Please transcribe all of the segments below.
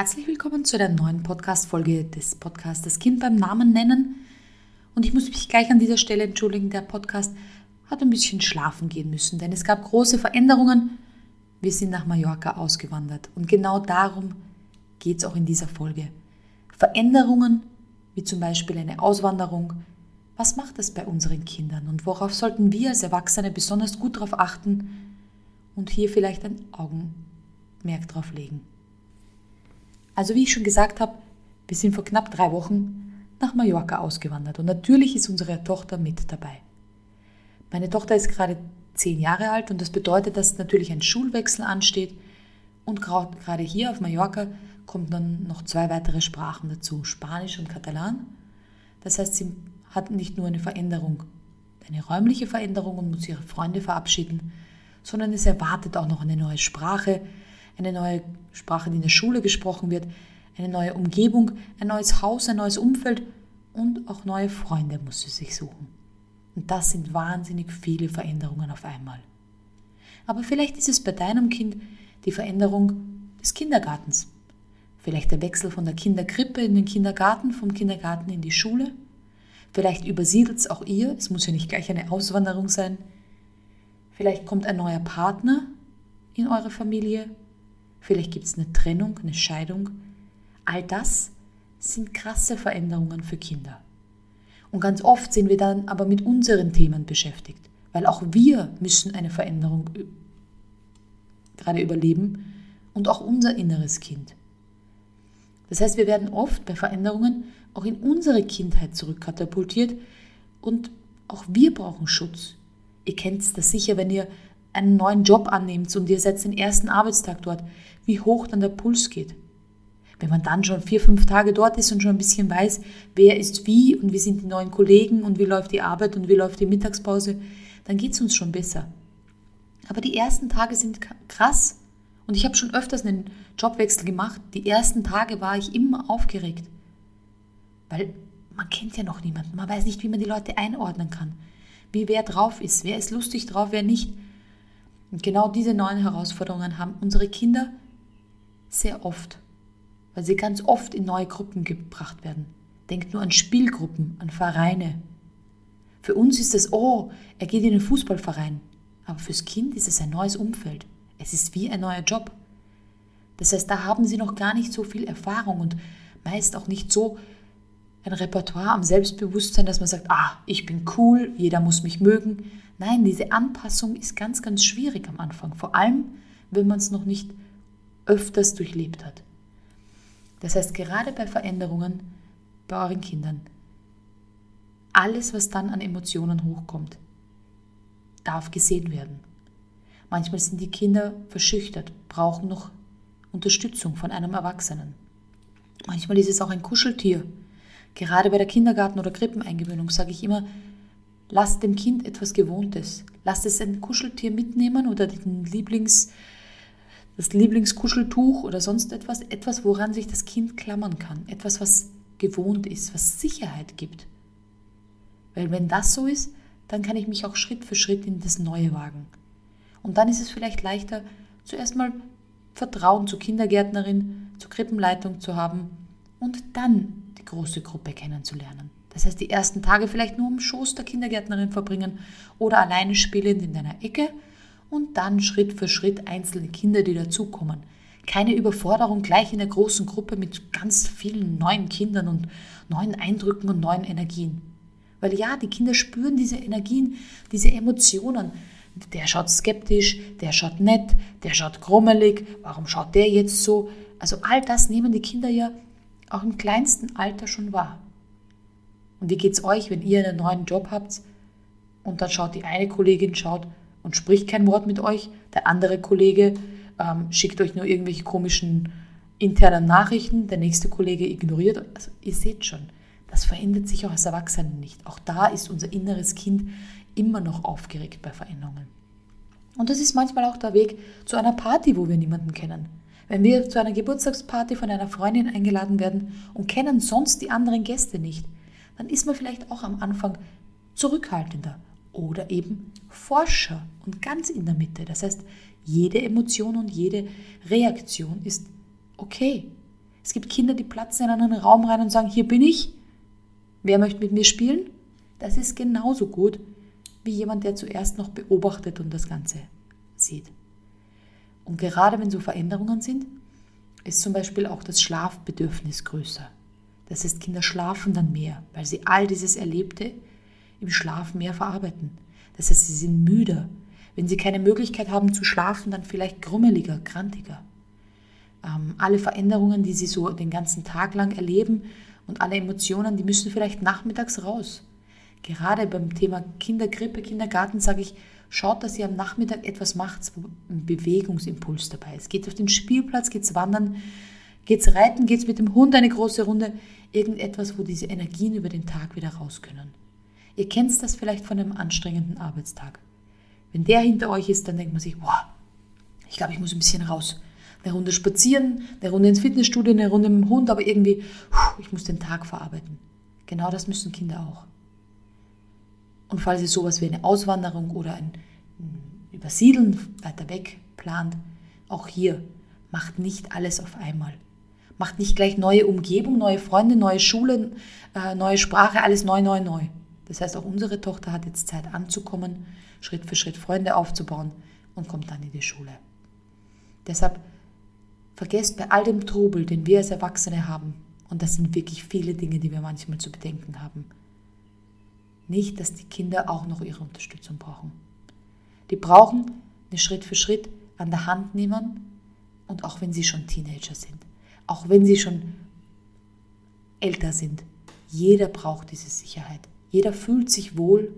Herzlich willkommen zu der neuen Podcast-Folge des Podcasts Das Kind beim Namen nennen. Und ich muss mich gleich an dieser Stelle entschuldigen, der Podcast hat ein bisschen schlafen gehen müssen, denn es gab große Veränderungen. Wir sind nach Mallorca ausgewandert und genau darum geht es auch in dieser Folge. Veränderungen, wie zum Beispiel eine Auswanderung, was macht das bei unseren Kindern und worauf sollten wir als Erwachsene besonders gut darauf achten und hier vielleicht ein Augenmerk drauf legen. Also wie ich schon gesagt habe, wir sind vor knapp drei Wochen nach Mallorca ausgewandert und natürlich ist unsere Tochter mit dabei. Meine Tochter ist gerade zehn Jahre alt und das bedeutet, dass natürlich ein Schulwechsel ansteht und gerade hier auf Mallorca kommen dann noch zwei weitere Sprachen dazu, Spanisch und Katalan. Das heißt, sie hat nicht nur eine Veränderung, eine räumliche Veränderung und muss ihre Freunde verabschieden, sondern es erwartet auch noch eine neue Sprache, eine neue Sprache, die in der Schule gesprochen wird, eine neue Umgebung, ein neues Haus, ein neues Umfeld und auch neue Freunde muss sie sich suchen. Und das sind wahnsinnig viele Veränderungen auf einmal. Aber vielleicht ist es bei deinem Kind die Veränderung des Kindergartens. Vielleicht der Wechsel von der Kinderkrippe in den Kindergarten, vom Kindergarten in die Schule. Vielleicht übersiedelt es auch ihr, es muss ja nicht gleich eine Auswanderung sein. Vielleicht kommt ein neuer Partner in eure Familie vielleicht gibt es eine Trennung, eine Scheidung. All das sind krasse Veränderungen für Kinder. Und ganz oft sind wir dann aber mit unseren Themen beschäftigt, weil auch wir müssen eine Veränderung gerade überleben und auch unser inneres Kind. Das heißt, wir werden oft bei Veränderungen auch in unsere Kindheit zurückkatapultiert und auch wir brauchen Schutz. Ihr kennt das sicher, wenn ihr einen neuen Job annehmt und ihr seid den ersten Arbeitstag dort, wie hoch dann der Puls geht. Wenn man dann schon vier, fünf Tage dort ist und schon ein bisschen weiß, wer ist wie und wie sind die neuen Kollegen und wie läuft die Arbeit und wie läuft die Mittagspause, dann geht es uns schon besser. Aber die ersten Tage sind krass. Und ich habe schon öfters einen Jobwechsel gemacht. Die ersten Tage war ich immer aufgeregt. Weil man kennt ja noch niemanden. Man weiß nicht, wie man die Leute einordnen kann. Wie wer drauf ist. Wer ist lustig drauf, wer nicht. Und genau diese neuen Herausforderungen haben unsere Kinder sehr oft, weil sie ganz oft in neue Gruppen gebracht werden. Denkt nur an Spielgruppen, an Vereine. Für uns ist es, oh, er geht in den Fußballverein. Aber fürs Kind ist es ein neues Umfeld. Es ist wie ein neuer Job. Das heißt, da haben sie noch gar nicht so viel Erfahrung und meist auch nicht so ein Repertoire am Selbstbewusstsein, dass man sagt, ah, ich bin cool, jeder muss mich mögen. Nein, diese Anpassung ist ganz, ganz schwierig am Anfang, vor allem wenn man es noch nicht öfters durchlebt hat. Das heißt, gerade bei Veränderungen bei euren Kindern, alles, was dann an Emotionen hochkommt, darf gesehen werden. Manchmal sind die Kinder verschüchtert, brauchen noch Unterstützung von einem Erwachsenen. Manchmal ist es auch ein Kuscheltier. Gerade bei der Kindergarten- oder Krippeneingewöhnung sage ich immer, lasst dem Kind etwas Gewohntes. Lasst es ein Kuscheltier mitnehmen oder den Lieblings, das Lieblingskuscheltuch oder sonst etwas, etwas, woran sich das Kind klammern kann, etwas, was gewohnt ist, was Sicherheit gibt. Weil wenn das so ist, dann kann ich mich auch Schritt für Schritt in das Neue wagen. Und dann ist es vielleicht leichter, zuerst mal Vertrauen zur Kindergärtnerin, zur Krippenleitung zu haben und dann die große Gruppe kennenzulernen. Das heißt, die ersten Tage vielleicht nur im Schoß der Kindergärtnerin verbringen oder alleine spielend in deiner Ecke und dann Schritt für Schritt einzelne Kinder, die dazukommen. Keine Überforderung gleich in der großen Gruppe mit ganz vielen neuen Kindern und neuen Eindrücken und neuen Energien. Weil ja, die Kinder spüren diese Energien, diese Emotionen. Der schaut skeptisch, der schaut nett, der schaut grummelig, warum schaut der jetzt so? Also all das nehmen die Kinder ja auch im kleinsten Alter schon wahr. Und wie geht es euch, wenn ihr einen neuen Job habt und dann schaut die eine Kollegin schaut und spricht kein Wort mit euch. Der andere Kollege ähm, schickt euch nur irgendwelche komischen internen Nachrichten. Der nächste Kollege ignoriert. Also ihr seht schon, das verändert sich auch als Erwachsene nicht. Auch da ist unser inneres Kind immer noch aufgeregt bei Veränderungen. Und das ist manchmal auch der Weg zu einer Party, wo wir niemanden kennen. Wenn wir zu einer Geburtstagsparty von einer Freundin eingeladen werden und kennen sonst die anderen Gäste nicht, dann ist man vielleicht auch am Anfang zurückhaltender oder eben Forscher und ganz in der Mitte. Das heißt, jede Emotion und jede Reaktion ist okay. Es gibt Kinder, die platzen in einen Raum rein und sagen, hier bin ich. Wer möchte mit mir spielen? Das ist genauso gut wie jemand, der zuerst noch beobachtet und das Ganze sieht. Und gerade wenn so Veränderungen sind, ist zum Beispiel auch das Schlafbedürfnis größer. Das heißt, Kinder schlafen dann mehr, weil sie all dieses Erlebte im Schlaf mehr verarbeiten. Das heißt, sie sind müder. Wenn sie keine Möglichkeit haben zu schlafen, dann vielleicht grummeliger, krantiger. Ähm, alle Veränderungen, die sie so den ganzen Tag lang erleben und alle Emotionen, die müssen vielleicht nachmittags raus. Gerade beim Thema Kindergrippe, Kindergarten sage ich, schaut, dass ihr am Nachmittag etwas macht, wo ein Bewegungsimpuls dabei ist. Geht auf den Spielplatz, geht's wandern, geht's reiten, geht's mit dem Hund eine große Runde. Irgendetwas, wo diese Energien über den Tag wieder raus können. Ihr kennt das vielleicht von einem anstrengenden Arbeitstag. Wenn der hinter euch ist, dann denkt man sich, boah, ich glaube, ich muss ein bisschen raus. Eine Runde spazieren, eine Runde ins Fitnessstudio, eine Runde mit dem Hund, aber irgendwie, ich muss den Tag verarbeiten. Genau das müssen Kinder auch. Und falls ihr sowas wie eine Auswanderung oder ein Übersiedeln weiter weg plant, auch hier macht nicht alles auf einmal. Macht nicht gleich neue Umgebung, neue Freunde, neue Schulen, äh, neue Sprache, alles neu, neu, neu. Das heißt, auch unsere Tochter hat jetzt Zeit anzukommen, Schritt für Schritt Freunde aufzubauen und kommt dann in die Schule. Deshalb vergesst bei all dem Trubel, den wir als Erwachsene haben, und das sind wirklich viele Dinge, die wir manchmal zu bedenken haben, nicht, dass die Kinder auch noch ihre Unterstützung brauchen. Die brauchen eine Schritt für Schritt an der Hand nehmen und auch wenn sie schon Teenager sind, auch wenn sie schon älter sind, jeder braucht diese Sicherheit. Jeder fühlt sich wohl,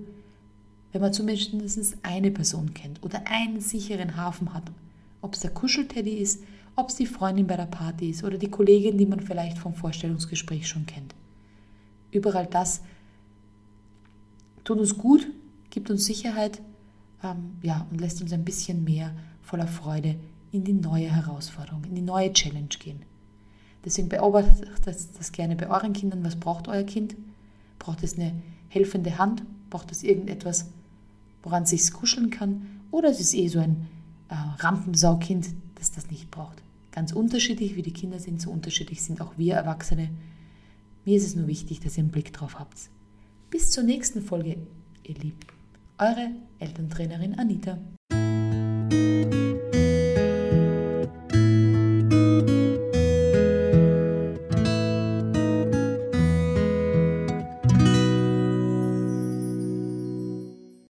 wenn man zumindest eine Person kennt oder einen sicheren Hafen hat. Ob es der Kuschelteddy ist, ob es die Freundin bei der Party ist oder die Kollegin, die man vielleicht vom Vorstellungsgespräch schon kennt. Überall das tut uns gut, gibt uns Sicherheit ähm, ja, und lässt uns ein bisschen mehr voller Freude in die neue Herausforderung, in die neue Challenge gehen. Deswegen beobachtet das, das gerne bei euren Kindern. Was braucht euer Kind? Braucht es eine helfende Hand? Braucht es irgendetwas, woran es sich kuscheln kann? Oder ist es eh so ein äh, Rampensaukind, das das nicht braucht? Ganz unterschiedlich, wie die Kinder sind, so unterschiedlich sind auch wir Erwachsene. Mir ist es nur wichtig, dass ihr einen Blick drauf habt. Bis zur nächsten Folge, ihr Lieben. Eure Elterntrainerin Anita.